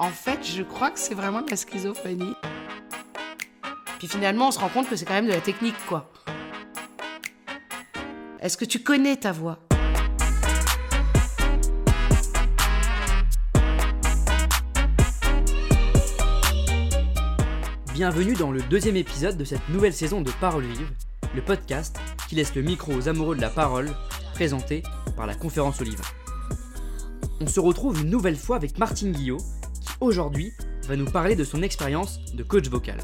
En fait, je crois que c'est vraiment de la schizophrénie. Puis finalement, on se rend compte que c'est quand même de la technique, quoi. Est-ce que tu connais ta voix? Bienvenue dans le deuxième épisode de cette nouvelle saison de Parole Vive, le podcast qui laisse le micro aux amoureux de la parole, présenté par la Conférence Olive. On se retrouve une nouvelle fois avec Martine Guillot, aujourd'hui va nous parler de son expérience de coach vocal.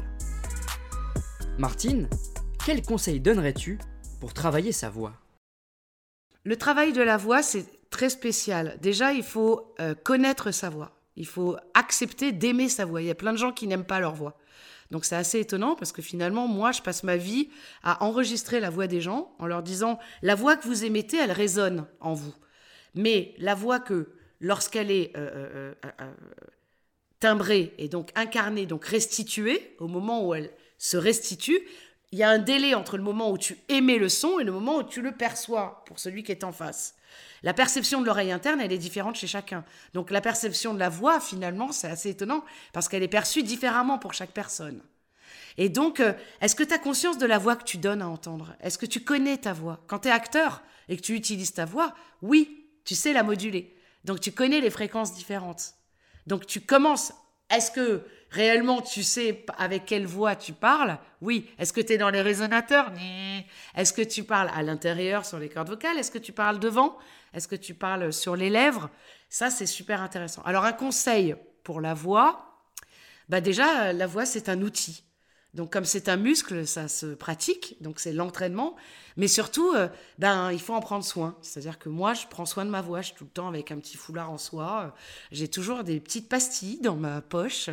Martine, quels conseils donnerais-tu pour travailler sa voix? Le travail de la voix, c'est très spécial. Déjà, il faut euh, connaître sa voix. Il faut accepter d'aimer sa voix. Il y a plein de gens qui n'aiment pas leur voix. Donc c'est assez étonnant parce que finalement, moi, je passe ma vie à enregistrer la voix des gens en leur disant, la voix que vous émettez, elle résonne en vous. Mais la voix que, lorsqu'elle est euh, euh, timbrée et donc incarnée, donc restituée, au moment où elle se restitue, il y a un délai entre le moment où tu émets le son et le moment où tu le perçois pour celui qui est en face. La perception de l'oreille interne, elle est différente chez chacun. Donc la perception de la voix, finalement, c'est assez étonnant parce qu'elle est perçue différemment pour chaque personne. Et donc, euh, est-ce que tu as conscience de la voix que tu donnes à entendre? Est-ce que tu connais ta voix? Quand tu es acteur et que tu utilises ta voix, oui, tu sais la moduler. Donc tu connais les fréquences différentes. Donc tu commences. Est-ce que réellement tu sais avec quelle voix tu parles? Oui. Est-ce que tu es dans les résonateurs? Est-ce que tu parles à l'intérieur sur les cordes vocales? Est-ce que tu parles devant? Est-ce que tu parles sur les lèvres? Ça, c'est super intéressant. Alors, un conseil pour la voix, bah déjà, la voix, c'est un outil. Donc comme c'est un muscle, ça se pratique, donc c'est l'entraînement. Mais surtout, euh, ben, il faut en prendre soin. C'est-à-dire que moi, je prends soin de ma voix, je suis tout le temps avec un petit foulard en soie. J'ai toujours des petites pastilles dans ma poche.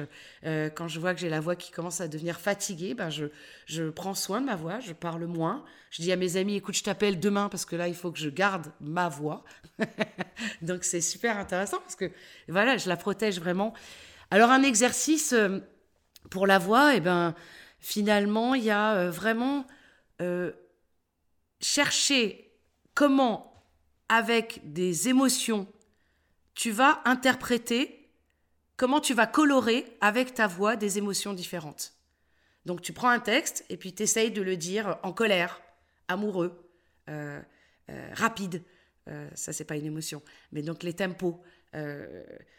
Euh, quand je vois que j'ai la voix qui commence à devenir fatiguée, ben, je, je prends soin de ma voix, je parle moins. Je dis à mes amis, écoute, je t'appelle demain parce que là, il faut que je garde ma voix. donc c'est super intéressant parce que voilà, je la protège vraiment. Alors un exercice euh, pour la voix, eh ben finalement, il y a euh, vraiment euh, chercher comment, avec des émotions, tu vas interpréter, comment tu vas colorer avec ta voix des émotions différentes. Donc tu prends un texte et puis tu essayes de le dire en colère, amoureux, euh, rapide, ça c'est pas une émotion, mais donc les tempos,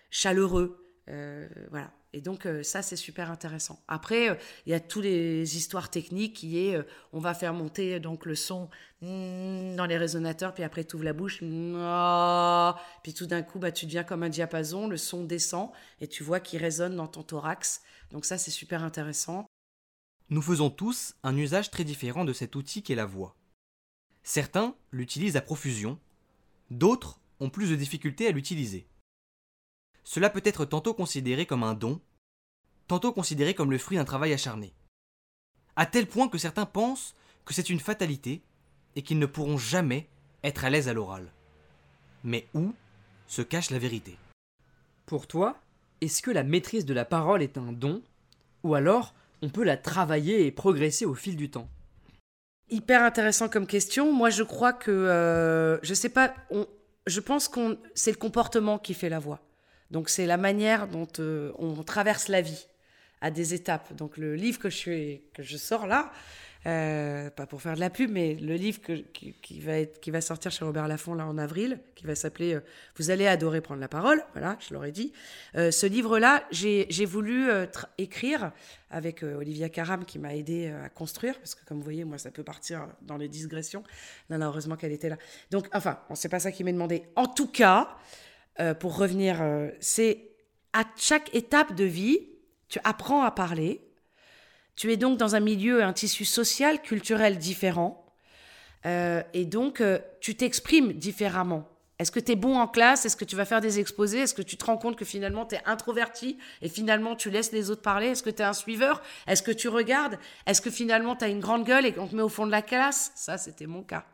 chaleureux, euh, voilà. Et donc euh, ça c'est super intéressant. Après euh, il y a toutes les histoires techniques qui est on va faire monter donc le son mm, dans les résonateurs puis après tu ouvres la bouche mm, puis tout d'un coup bah tu deviens comme un diapason, le son descend et tu vois qu'il résonne dans ton thorax. Donc ça c'est super intéressant. Nous faisons tous un usage très différent de cet outil qu'est la voix. Certains l'utilisent à profusion, d'autres ont plus de difficultés à l'utiliser cela peut être tantôt considéré comme un don, tantôt considéré comme le fruit d'un travail acharné. À tel point que certains pensent que c'est une fatalité et qu'ils ne pourront jamais être à l'aise à l'oral. Mais où se cache la vérité? Pour toi, est-ce que la maîtrise de la parole est un don? Ou alors on peut la travailler et progresser au fil du temps? Hyper intéressant comme question. Moi, je crois que, euh, je sais pas, je pense qu'on, c'est le comportement qui fait la voix. Donc c'est la manière dont euh, on traverse la vie à des étapes. Donc le livre que je, sors là, euh, pas pour faire de la pub, mais le livre qui, va sortir chez Robert Laffont là en avril, qui va s'appeler euh, Vous allez adorer prendre la parole, voilà, je l'aurais dit. ce livre-là, j'ai voulu écrire avec Olivia Caram qui m'a aidé à construire, parce que comme vous voyez, moi ça peut partir dans les digressions. Non, non, heureusement qu'elle était là. Donc, enfin, c'est pas ça qui m'est demandé. En tout cas, euh, pour revenir, euh, c'est à chaque étape de vie, tu apprends à parler. Tu es donc dans un milieu, un tissu social, culturel différent. Euh, et donc, tu t'exprimes différemment. Est-ce que tu es bon en classe? Est-ce que tu vas faire des exposés? Est-ce que tu te rends compte que finalement tu es introverti et finalement tu laisses les autres parler? Est-ce que tu es un suiveur? Est-ce que tu regardes? Est-ce que finalement tu as une grande gueule et qu'on te met au fond de la classe? Ça, c'était mon cas.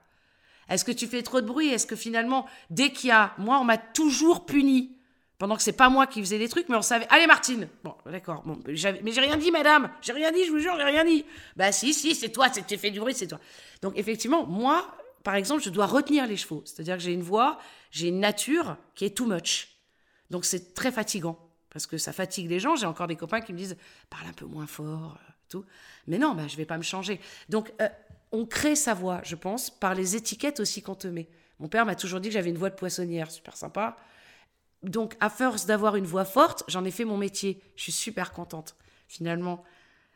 Est-ce que tu fais trop de bruit? Est-ce que finalement, dès qu'il y a. Moi, on m'a toujours puni. Pendant que c'est pas moi qui faisais des trucs, mais on savait. Allez, Martine Bon, d'accord. Bon, mais j'ai rien dit, madame J'ai rien dit, je vous jure, j'ai rien dit. Bah, si, si, c'est toi, tu fais du bruit, c'est toi. Donc, effectivement, moi, par exemple, je dois retenir les chevaux. C'est-à-dire que j'ai une voix, j'ai une nature qui est too much. Donc, c'est très fatigant. parce que ça fatigue les gens. J'ai encore des copains qui me disent parle un peu moins fort, euh, tout. Mais non, bah, je vais pas me changer. Donc, euh, on crée sa voix, je pense, par les étiquettes aussi qu'on te met. Mon père m'a toujours dit que j'avais une voix de poissonnière, super sympa. Donc, à force d'avoir une voix forte, j'en ai fait mon métier. Je suis super contente. Finalement,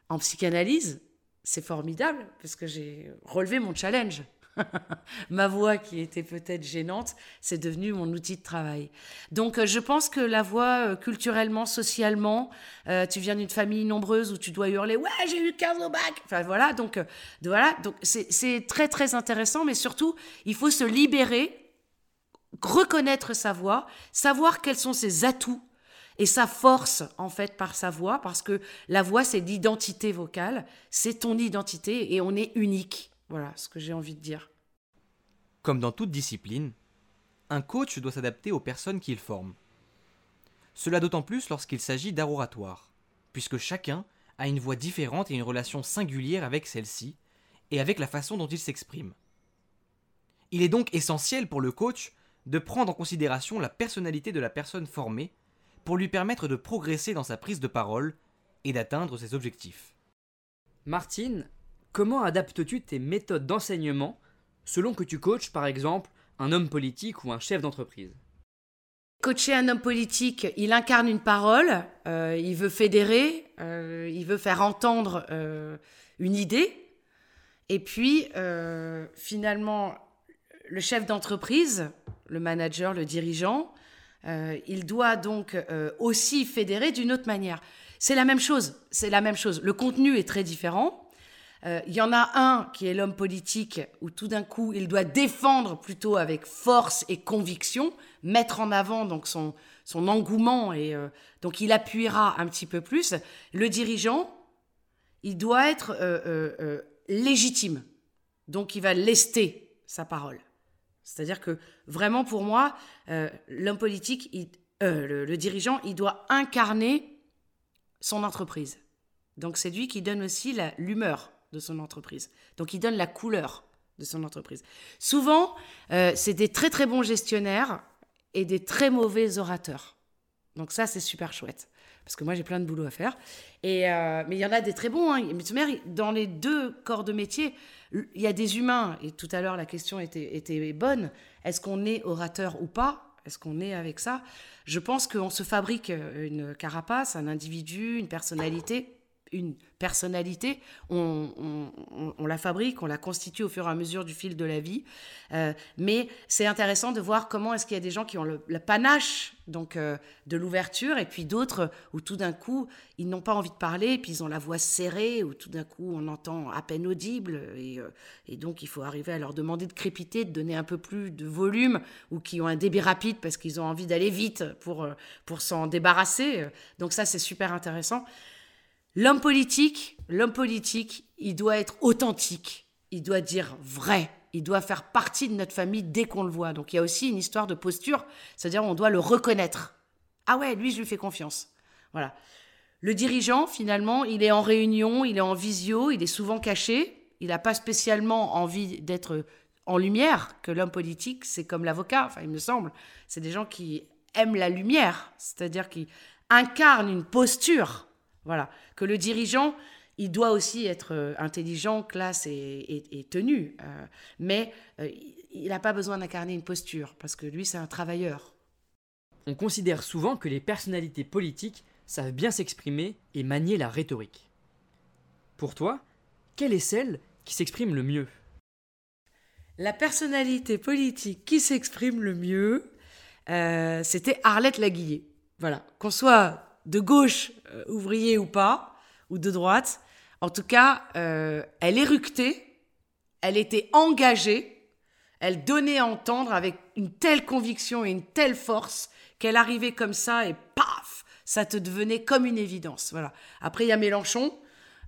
en psychanalyse, c'est formidable parce que j'ai relevé mon challenge. Ma voix qui était peut-être gênante, c'est devenu mon outil de travail. Donc euh, je pense que la voix euh, culturellement, socialement, euh, tu viens d'une famille nombreuse où tu dois hurler ouais j'ai eu 15 au bac. Enfin voilà donc voilà donc c'est très très intéressant, mais surtout il faut se libérer, reconnaître sa voix, savoir quels sont ses atouts et sa force en fait par sa voix parce que la voix c'est l'identité vocale, c'est ton identité et on est unique. Voilà ce que j'ai envie de dire. Comme dans toute discipline, un coach doit s'adapter aux personnes qu'il forme. Cela d'autant plus lorsqu'il s'agit d'art oratoire, puisque chacun a une voix différente et une relation singulière avec celle-ci, et avec la façon dont il s'exprime. Il est donc essentiel pour le coach de prendre en considération la personnalité de la personne formée pour lui permettre de progresser dans sa prise de parole et d'atteindre ses objectifs. Martine Comment adaptes-tu tes méthodes d'enseignement selon que tu coaches par exemple un homme politique ou un chef d'entreprise? Coacher un homme politique, il incarne une parole, euh, il veut fédérer, euh, il veut faire entendre euh, une idée. Et puis, finalement, le chef d'entreprise, le manager, le dirigeant, il doit donc aussi fédérer d'une autre manière. C'est la même chose, c'est la même chose. Le contenu est très différent, euh, il y en a un qui est l'homme politique où tout d'un coup il doit défendre plutôt avec force et conviction, mettre en avant donc son, son engouement et euh, donc il appuiera un petit peu plus. Le dirigeant, il doit être euh, légitime, donc il va lester sa parole. C'est-à-dire que vraiment pour moi, l'homme politique, le, le dirigeant, il doit incarner son entreprise. Donc c'est lui qui donne aussi l'humeur de son entreprise. Donc il donne la couleur de son entreprise. Souvent, euh, c'est des très très bons gestionnaires et des très mauvais orateurs. Donc ça, c'est super chouette. Parce que moi, j'ai plein de boulot à faire. Et, euh, mais il y en a des très bons. Hein. Dans les deux corps de métier, il y a des humains. Et tout à l'heure, la question était, était bonne. Est-ce qu'on est orateur ou pas? Est-ce qu'on est avec ça? Je pense qu'on se fabrique une carapace, un individu, une personnalité une personnalité, on, la fabrique, on la constitue au fur et à mesure du fil de la vie. Euh, mais c'est intéressant de voir comment est-ce qu'il y a des gens qui ont le, panache donc euh, de l'ouverture et puis d'autres où tout d'un coup ils n'ont pas envie de parler, puis ils ont la voix serrée, ou tout d'un coup on entend à peine audible et, euh, et, donc il faut arriver à leur demander de crépiter, de donner un peu plus de volume ou qui ont un débit rapide parce qu'ils ont envie d'aller vite pour, pour s'en débarrasser. Donc ça c'est super intéressant. L'homme politique, l'homme politique, il doit être authentique, il doit dire vrai, il doit faire partie de notre famille dès qu'on le voit. Donc il y a aussi une histoire de posture, c'est-à-dire on doit le reconnaître. Ah ouais, lui je lui fais confiance. Voilà. Le dirigeant, finalement, il est en réunion, il est en visio, il est souvent caché, il n'a pas spécialement envie d'être en lumière, que l'homme politique, c'est comme l'avocat, enfin il me semble, c'est des gens qui aiment la lumière, c'est-à-dire qui incarnent une posture voilà. Que le dirigeant, il doit aussi être euh, intelligent, classe et, tenu. Euh, mais euh, il n'a pas besoin d'incarner une posture, parce que lui, c'est un travailleur. On considère souvent que les personnalités politiques savent bien s'exprimer et manier la rhétorique. Pour toi, quelle est celle qui s'exprime le mieux? La personnalité politique qui s'exprime le mieux, c'était Arlette Laguillet. Voilà. Qu'on soit de gauche, euh, ouvrier ou pas, ou de droite. En tout cas, euh, elle éructait, elle était engagée, elle donnait à entendre avec une telle conviction et une telle force qu'elle arrivait comme ça et paf, ça te devenait comme une évidence. Voilà. Après, il y a Mélenchon,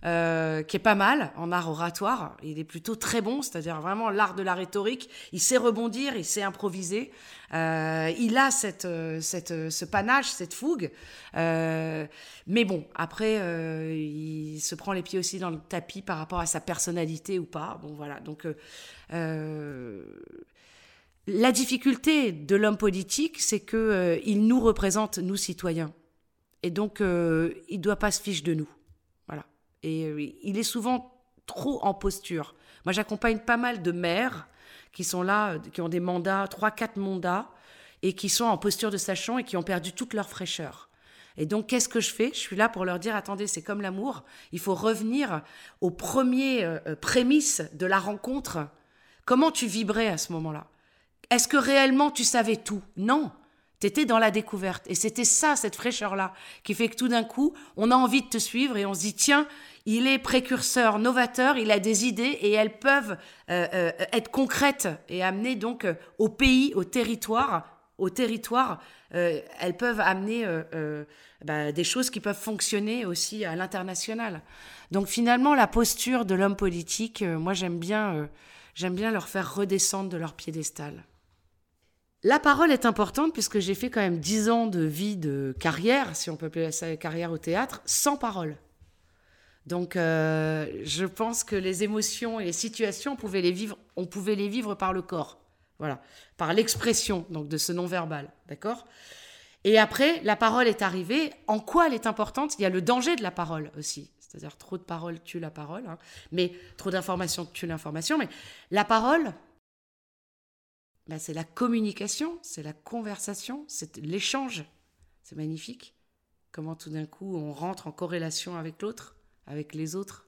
euh, qui est pas mal en art oratoire. Il est plutôt très bon, c'est-à-dire vraiment l'art de la rhétorique. Il sait rebondir, il sait improviser. Euh, il a cette, euh, cette, ce panache, cette fougue. mais bon, après, il se prend les pieds aussi dans le tapis par rapport à sa personnalité ou pas. Bon, voilà. Donc, la difficulté de l'homme politique, c'est que il nous représente, nous citoyens. Et donc, il ne doit pas se fiche de nous. Et euh, il est souvent trop en posture. Moi, j'accompagne pas mal de maires qui sont là, qui ont des mandats, 3-4 mandats, et qui sont en posture de sachant et qui ont perdu toute leur fraîcheur. Et donc, qu'est-ce que je fais? Je suis là pour leur dire, attendez, c'est comme l'amour, il faut revenir aux premiers prémices de la rencontre. Comment tu vibrais à ce moment-là? Est-ce que réellement tu savais tout? Non. T'étais dans la découverte. Et c'était ça, cette fraîcheur-là, qui fait que tout d'un coup, on a envie de te suivre et on se dit, tiens, il est précurseur, novateur, il a des idées et elles peuvent euh, euh, être concrètes et amener donc euh, au pays, au territoire, au territoire, elles peuvent amener bah, des choses qui peuvent fonctionner aussi à l'international. Donc finalement, la posture de l'homme politique, moi j'aime bien, j'aime bien leur faire redescendre de leur piédestal. La parole est importante puisque j'ai fait quand même dix ans de vie de carrière, si on peut appeler ça carrière au théâtre, sans parole. Donc euh, je pense que les émotions et les situations, on pouvait les vivre, on pouvait les vivre par le corps, voilà, par l'expression donc de ce non-verbal, d'accord? Et après, la parole est arrivée. En quoi elle est importante? Il y a le danger de la parole aussi. C'est-à-dire trop de paroles tue la parole, hein. mais trop d'informations tue l'information. Mais la parole, c'est la communication, c'est la conversation, c'est l'échange. C'est magnifique. Comment tout d'un coup on rentre en corrélation avec l'autre, avec les autres.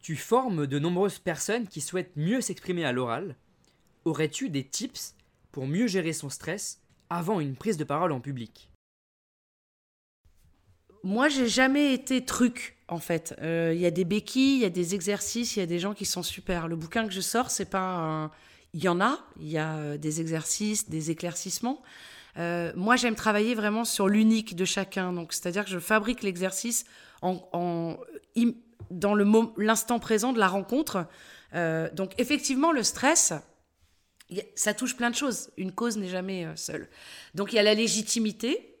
Tu formes de nombreuses personnes qui souhaitent mieux s'exprimer à l'oral. Aurais-tu des tips pour mieux gérer son stress avant une prise de parole en public? Moi, j'ai jamais été truc en fait. Euh, il y a des béquilles, il y a des exercices, il y a des gens qui sont super. Le bouquin que je sors, c'est pas un il y en a, il y a euh, des exercices, des éclaircissements. Euh, moi, j'aime travailler vraiment sur l'unique de chacun. Donc, c'est-à-dire que je fabrique l'exercice en, dans l'instant présent de la rencontre. Euh, donc, effectivement, le stress, ça touche plein de choses. Une cause n'est jamais seule. Donc, il y a la légitimité.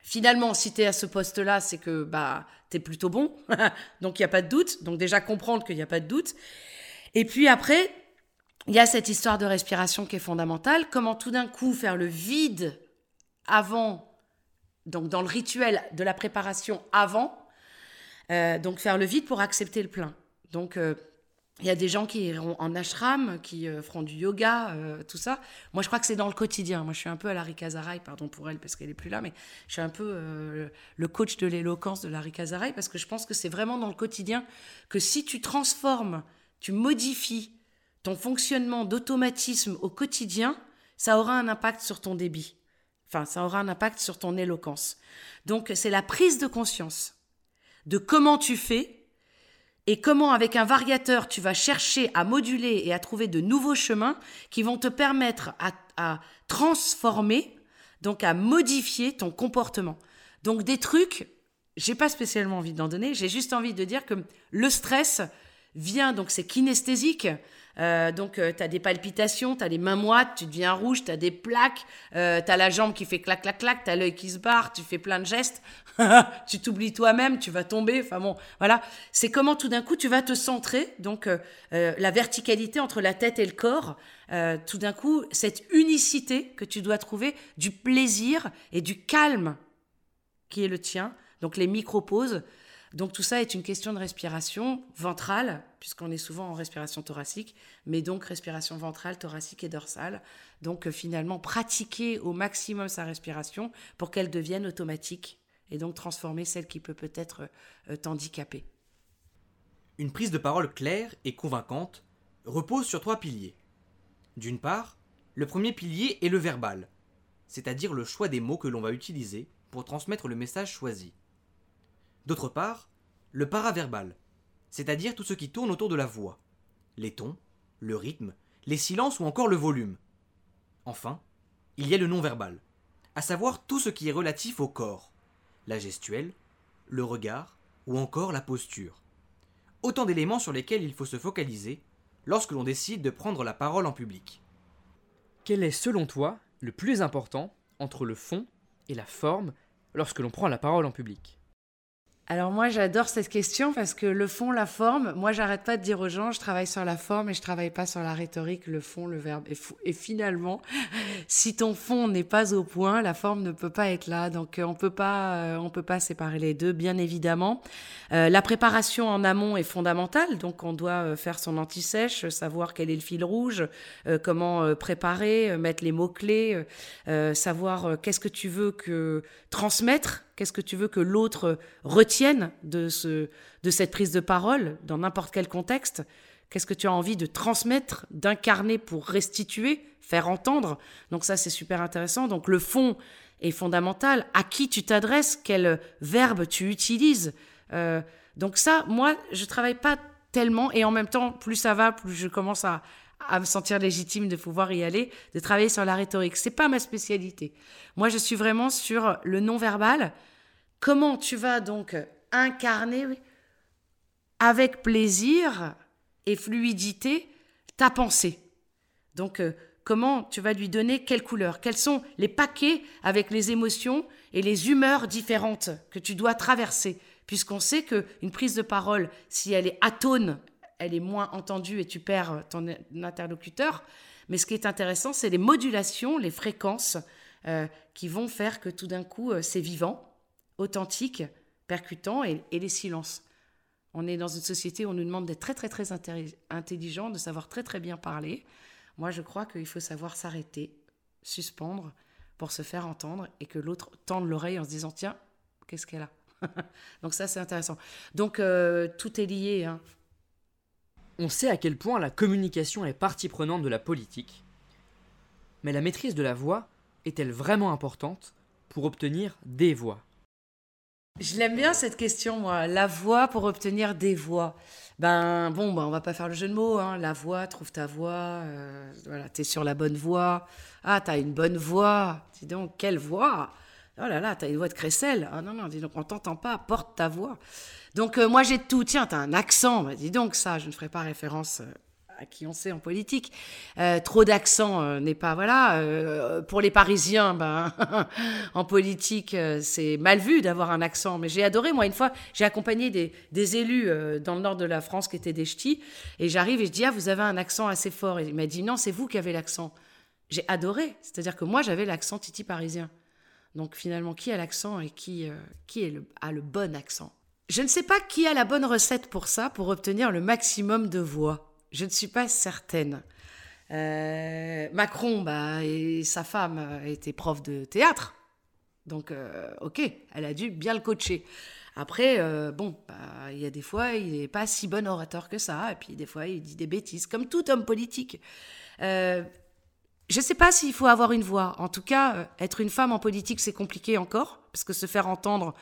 Finalement, si tu es à ce poste-là, c'est que bah, tu es plutôt bon. donc, il n'y a pas de doute. Donc, déjà comprendre qu'il n'y a pas de doute. Et puis après, il y a cette histoire de respiration qui est fondamentale. Comment tout d'un coup faire le vide avant, donc dans le rituel de la préparation avant, euh, donc faire le vide pour accepter le plein. Donc euh, il y a des gens qui iront en ashram, qui euh, feront du yoga, tout ça. Moi, je crois que c'est dans le quotidien. Moi, je suis un peu à Larry Kazaray, pardon pour elle parce qu'elle est plus là, mais je suis un peu le coach de l'éloquence de Larry Kazaray parce que je pense que c'est vraiment dans le quotidien que si tu transformes, tu modifies ton fonctionnement d'automatisme au quotidien, ça aura un impact sur ton débit. Enfin, ça aura un impact sur ton éloquence. Donc, c'est la prise de conscience de comment tu fais et comment, avec un variateur, tu vas chercher à moduler et à trouver de nouveaux chemins qui vont te permettre à, à transformer, donc à modifier ton comportement. Donc, des trucs, j'ai pas spécialement envie d'en donner, j'ai juste envie de dire que le stress vient, donc c'est kinesthésique, euh, donc, euh, tu as des palpitations, tu as les mains moites, tu deviens rouge, tu as des plaques, euh, tu as la jambe qui fait clac, clac, clac, tu as l'œil qui se barre, tu fais plein de gestes, tu t'oublies toi-même, tu vas tomber. Enfin bon, voilà. C'est comment tout d'un coup tu vas te centrer, donc la verticalité entre la tête et le corps. tout d'un coup, cette unicité que tu dois trouver, du plaisir et du calme qui est le tien, donc les micro-pauses. Donc tout ça est une question de respiration ventrale, puisqu'on est souvent en respiration thoracique, mais donc respiration ventrale, thoracique et dorsale. Donc euh, finalement, pratiquer au maximum sa respiration pour qu'elle devienne automatique et donc transformer celle qui peut peut-être euh, t'handicaper. Une prise de parole claire et convaincante repose sur trois piliers. D'une part, le premier pilier est le verbal, c'est-à-dire le choix des mots que l'on va utiliser pour transmettre le message choisi. D'autre part, le paraverbal, c'est-à-dire tout ce qui tourne autour de la voix, les tons, le rythme, les silences ou encore le volume. Enfin, il y a le non-verbal, à savoir tout ce qui est relatif au corps, la gestuelle, le regard ou encore la posture. Autant d'éléments sur lesquels il faut se focaliser lorsque l'on décide de prendre la parole en public. Quel est selon toi le plus important entre le fond et la forme lorsque l'on prend la parole en public? Alors moi j'adore cette question parce que le fond, la forme, moi j'arrête pas de dire aux gens, je travaille sur la forme et je travaille pas sur la rhétorique, le fond, le verbe. Et, finalement, si ton fond n'est pas au point, la forme ne peut pas être là. Donc euh, on peut pas, euh, on peut pas séparer les deux, bien évidemment. Euh, la préparation en amont est fondamentale, donc on doit faire son anti-sèche, savoir quel est le fil rouge, comment préparer, mettre les mots clés, savoir qu'est-ce que tu veux que transmettre Qu'est-ce que tu veux que l'autre retienne de, ce, de cette prise de parole dans n'importe quel contexte? Qu'est-ce que tu as envie de transmettre, d'incarner pour restituer, faire entendre? Donc ça, c'est super intéressant. Donc le fond est fondamental. À qui tu t'adresses? Quel verbe tu utilises? Euh, Donc ça, moi, je travaille pas tellement. Et en même temps, plus ça va, plus je commence à, à me sentir légitime de pouvoir y aller, de travailler sur la rhétorique. C'est pas ma spécialité. Moi, je suis vraiment sur le non-verbal. Comment tu vas donc incarner avec plaisir et fluidité ta pensée? Donc, euh, comment tu vas lui donner quelle couleur? Quels sont les paquets avec les émotions et les humeurs différentes que tu dois traverser? Puisqu'on sait qu'une prise de parole, si elle est atone elle est moins entendue et tu perds ton interlocuteur. Mais ce qui est intéressant, c'est les modulations, les fréquences euh, qui vont faire que tout d'un coup, euh, c'est vivant, authentique, percutant et, les silences. On est dans une société où on nous demande d'être très très très intelligent, de savoir très très bien parler. Moi, je crois qu'il faut savoir s'arrêter, suspendre pour se faire entendre et que l'autre tende l'oreille en se disant tiens, qu'est-ce qu'elle a Donc ça, c'est intéressant. Donc euh, tout est lié. Hein. On sait à quel point la communication est partie prenante de la politique, mais la maîtrise de la voix est-elle vraiment importante pour obtenir des voix? Je l'aime bien cette question, moi. La voix pour obtenir des voix. Ben bon, ben, on va pas faire le jeu de mots. Hein. La voix, trouve ta voix. Euh, voilà, t'es sur la bonne voie. Ah, t'as une bonne voix. Dis donc, quelle voix Oh là là, t'as une voix de crécelle. Ah non, non, dis donc, on t'entend pas, porte ta voix. Donc euh, moi j'ai tout. Tiens, t'as un accent. Bah, dis donc ça, je ne ferai pas référence euh, à qui on sait en politique. Euh, trop d'accent n'est pas voilà. pour les Parisiens, ben en politique c'est mal vu d'avoir un accent. Mais j'ai adoré moi une fois, j'ai accompagné des, des élus dans le nord de la France qui étaient des ch'tis et j'arrive et je dis ah vous avez un accent assez fort. Et il m'a dit non c'est vous qui avez l'accent. J'ai adoré. C'est-à-dire que moi j'avais l'accent titi parisien. Donc finalement, qui a l'accent et qui, qui est le, a le bon accent? Je ne sais pas qui a la bonne recette pour ça, pour obtenir le maximum de voix. Je ne suis pas certaine. Euh, Macron, bah, et sa femme étaient prof de théâtre. Donc, euh, ok, elle a dû bien le coacher. Après, euh, bon, bah, il y a des fois, il n'est pas si bon orateur que ça. Et puis, des fois, il dit des bêtises, comme tout homme politique. Je ne sais pas s'il faut avoir une voix. En tout cas, être une femme en politique, c'est compliqué encore, parce que se faire entendre,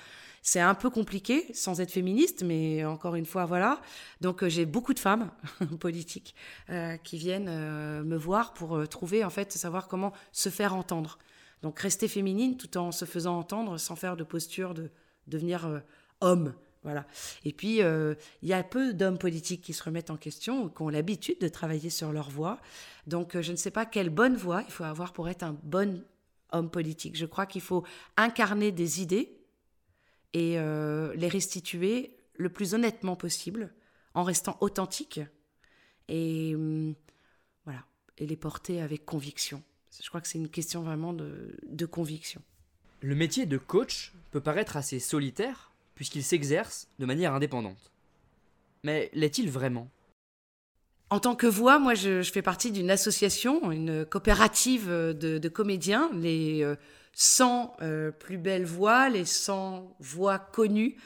c'est un peu compliqué sans être féministe, mais encore une fois, voilà. Donc euh, j'ai beaucoup de femmes politiques euh, qui viennent euh, me voir pour trouver, en fait, savoir comment se faire entendre. Donc rester féminine tout en se faisant entendre sans faire de posture de devenir homme. Voilà. Et puis, il y a peu d'hommes politiques qui se remettent en question, qui ont l'habitude de travailler sur leur voix. Donc, je ne sais pas quelle bonne voix il faut avoir pour être un bon homme politique. Je crois qu'il faut incarner des idées, et euh, les restituer le plus honnêtement possible, en restant authentique et hum, voilà, et les porter avec conviction. Je crois que c'est une question vraiment de conviction. Le métier de coach peut paraître assez solitaire puisqu'il s'exerce de manière indépendante. Mais l'est-il vraiment? En tant que voix, moi, je, fais partie d'une association, une coopérative de, de comédiens, les euh, 100 euh, plus belles voix, les 100 voix connues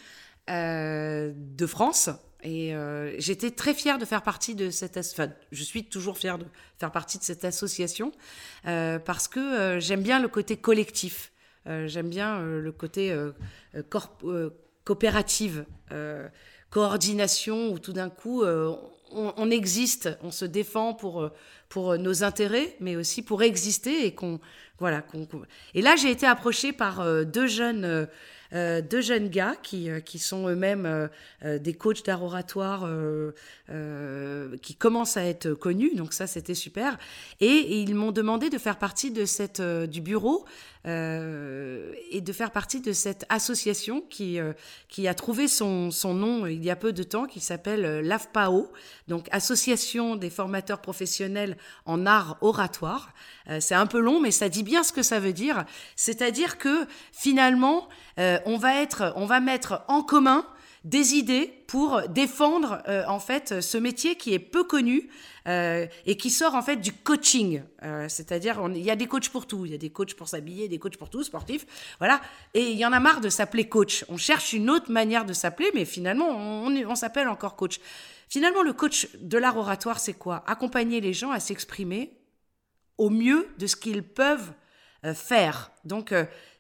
euh, de France. Et euh, j'étais très fière de faire partie de cette... Enfin, je suis toujours fière de faire partie de cette association parce que j'aime bien le côté collectif. j'aime bien le côté coopérative, coordination, où tout d'un coup, on, on, existe, on se défend pour, pour nos intérêts, mais aussi pour exister et qu'on voilà. Et là, j'ai été approchée par deux jeunes euh, deux jeunes gars qui, euh, qui sont eux-mêmes euh, des coachs d'art oratoire qui commencent à être connus, donc ça c'était super. Et, ils m'ont demandé de faire partie de cette, du bureau et de faire partie de cette association qui, qui a trouvé son, son nom il y a peu de temps, qui s'appelle l'AFPAO, donc Association des formateurs professionnels en art oratoire. C'est un peu long, mais ça dit bien ce que ça veut dire. C'est-à-dire que finalement, euh, on, va être, on va mettre en commun des idées pour défendre euh, en fait ce métier qui est peu connu euh, et qui sort en fait du coaching. C'est-à-dire il y a des coachs pour tout, il y a des coachs pour s'habiller, des coachs pour tout, sportifs, voilà. Et il y en a marre de s'appeler coach. On cherche une autre manière de s'appeler, mais finalement on, on s'appelle encore coach. Finalement le coach de l'art oratoire c'est quoi? Accompagner les gens à s'exprimer au mieux de ce qu'ils peuvent faire. Donc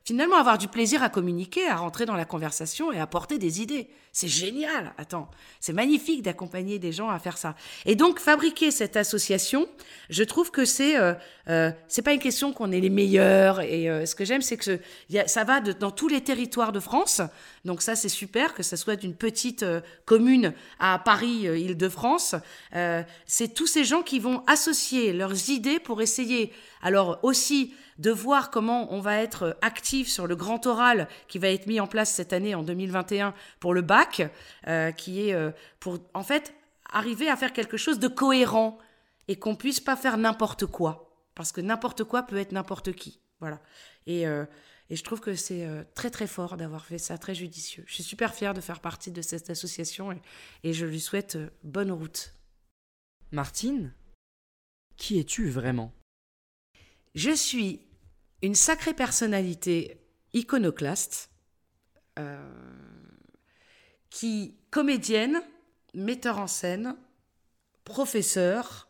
finalement avoir du plaisir à communiquer, à rentrer dans la conversation et à porter des idées. C'est génial. Attends, c'est magnifique d'accompagner des gens à faire ça. Et donc fabriquer cette association, je trouve que c'est euh, euh c'est pas une question qu'on est les meilleurs. Et euh, ce que j'aime, c'est que ça va dans tous les territoires de France. Donc ça, c'est super que ça soit d'une petite euh, commune à Paris, Île-de-France. c'est tous ces gens qui vont associer leurs idées pour essayer. Alors aussi de voir comment on va être actif sur le grand oral qui va être mis en place cette année en 2021 pour le bac, euh, qui est euh, pour en fait arriver à faire quelque chose de cohérent et qu'on puisse pas faire n'importe quoi parce que n'importe quoi peut être n'importe qui. Voilà. Et, euh, et je trouve que c'est très très fort d'avoir fait ça, très judicieux. Je suis super fière de faire partie de cette association et, et je lui souhaite bonne route. Martine, qui es-tu vraiment? Je suis une sacrée personnalité iconoclaste, euh, qui, comédienne, metteur en scène, professeur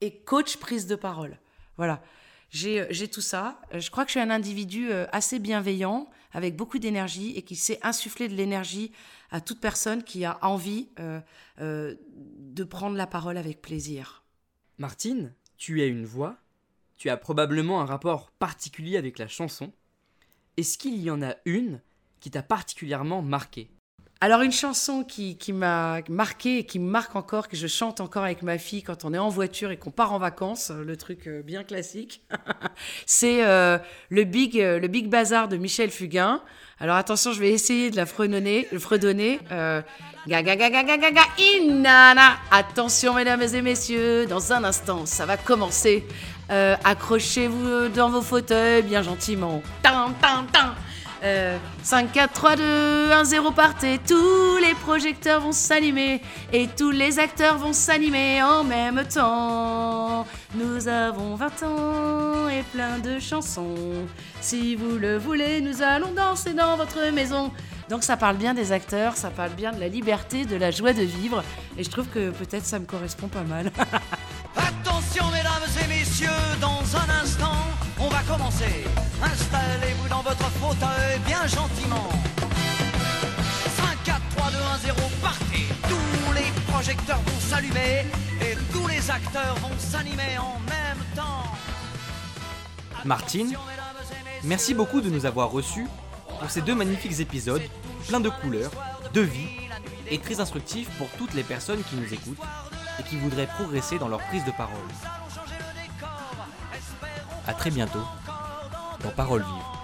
et coach prise de parole. Voilà, j'ai tout ça. Je crois que je suis un individu euh, assez bienveillant, avec beaucoup d'énergie et qui sait insuffler de l'énergie à toute personne qui a envie euh, de prendre la parole avec plaisir. Martine, tu as une voix tu as probablement un rapport particulier avec la chanson. Est-ce qu'il y en a une qui t'a particulièrement marqué? Alors une chanson qui, qui m'a marqué et qui me marque encore, que je chante encore avec ma fille quand on est en voiture et qu'on part en vacances, le truc euh, bien classique, c'est euh, le, big, euh, le Big Bazar de Michel Fugain. Alors attention, je vais essayer de la fredonner. fredonner. Euh, gaga gaga gaga inana. Attention mesdames et messieurs, dans un instant, ça va commencer. Euh, accrochez-vous dans vos fauteuils bien gentiment. Tan, tan, tan. 5, 4, 3, 2, 1, 0, partez. Tous les projecteurs vont s'allumer et tous les acteurs vont s'animer en même temps. Nous avons 20 ans et plein de chansons. Si vous le voulez, nous allons danser dans votre maison. Donc ça parle bien des acteurs, ça parle bien de la liberté, de la joie de vivre. Et je trouve que peut-être ça me correspond pas mal. Attention mesdames et messieurs, commencer. Installez-vous dans votre fauteuil bien gentiment. 5, 4, 3, 2, 1, 0, partez. Tous les projecteurs vont s'allumer et tous les acteurs vont s'animer en même temps. Martine, merci beaucoup de nous avoir reçus pour ces deux magnifiques épisodes, pleins de couleurs, de vie et très instructifs pour toutes les personnes qui nous écoutent et qui voudraient progresser dans leur prise de parole. A très bientôt dans Parole Vive.